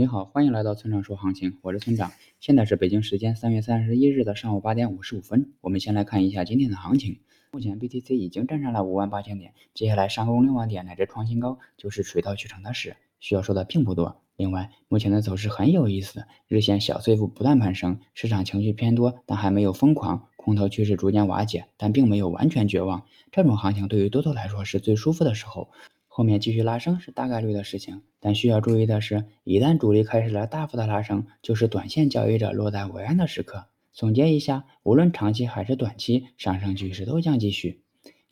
你好，欢迎来到村长说行情，我是村长。现在是北京时间三月三十一日的上午八点五十五分。我们先来看一下今天的行情。目前 BTC 已经站上了五万八千点，接下来上攻六万点乃至创新高，就是水到渠成的事，需要说的并不多。另外，目前的走势很有意思，日线小碎步不断攀升，市场情绪偏多，但还没有疯狂，空头趋势逐渐瓦解，但并没有完全绝望。这种行情对于多头来说是最舒服的时候。后面继续拉升是大概率的事情，但需要注意的是，一旦主力开始了大幅的拉升，就是短线交易者落袋为安的时刻。总结一下，无论长期还是短期，上升趋势都将继续。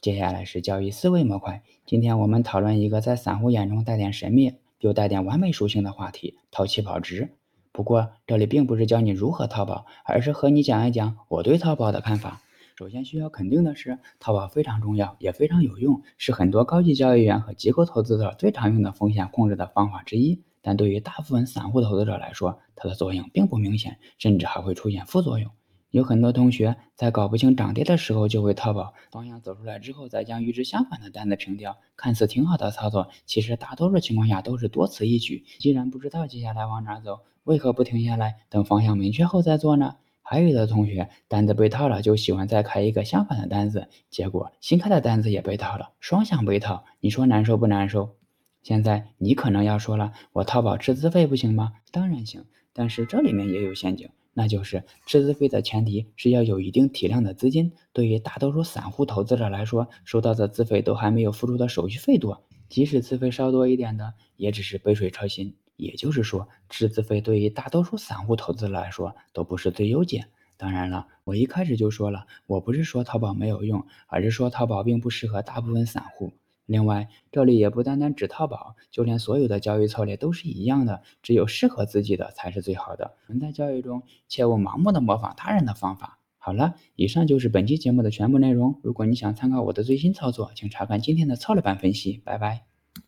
接下来是交易思维模块，今天我们讨论一个在散户眼中带点神秘又带点完美属性的话题——淘气保值。不过这里并不是教你如何淘宝，而是和你讲一讲我对淘宝的看法。首先需要肯定的是，淘宝非常重要，也非常有用，是很多高级交易员和机构投资者最常用的风险控制的方法之一。但对于大部分散户投资者来说，它的作用并不明显，甚至还会出现副作用。有很多同学在搞不清涨跌的时候就会淘宝，方向走出来之后再将与之相反的单子平掉，看似挺好的操作，其实大多数情况下都是多此一举。既然不知道接下来往哪走，为何不停下来等方向明确后再做呢？还有的同学单子被套了，就喜欢再开一个相反的单子，结果新开的单子也被套了，双向被套，你说难受不难受？现在你可能要说了，我淘宝吃资费不行吗？当然行，但是这里面也有陷阱，那就是吃资费的前提是要有一定体量的资金。对于大多数散户投资者来说，收到的资费都还没有付出的手续费多，即使资费稍多一点的，也只是杯水车薪。也就是说，资费对于大多数散户投资来说都不是最优解。当然了，我一开始就说了，我不是说淘宝没有用，而是说淘宝并不适合大部分散户。另外，这里也不单单指淘宝，就连所有的交易策略都是一样的，只有适合自己的才是最好的。人在交易中，切勿盲目的模仿他人的方法。好了，以上就是本期节目的全部内容。如果你想参考我的最新操作，请查看今天的策略版分析。拜拜。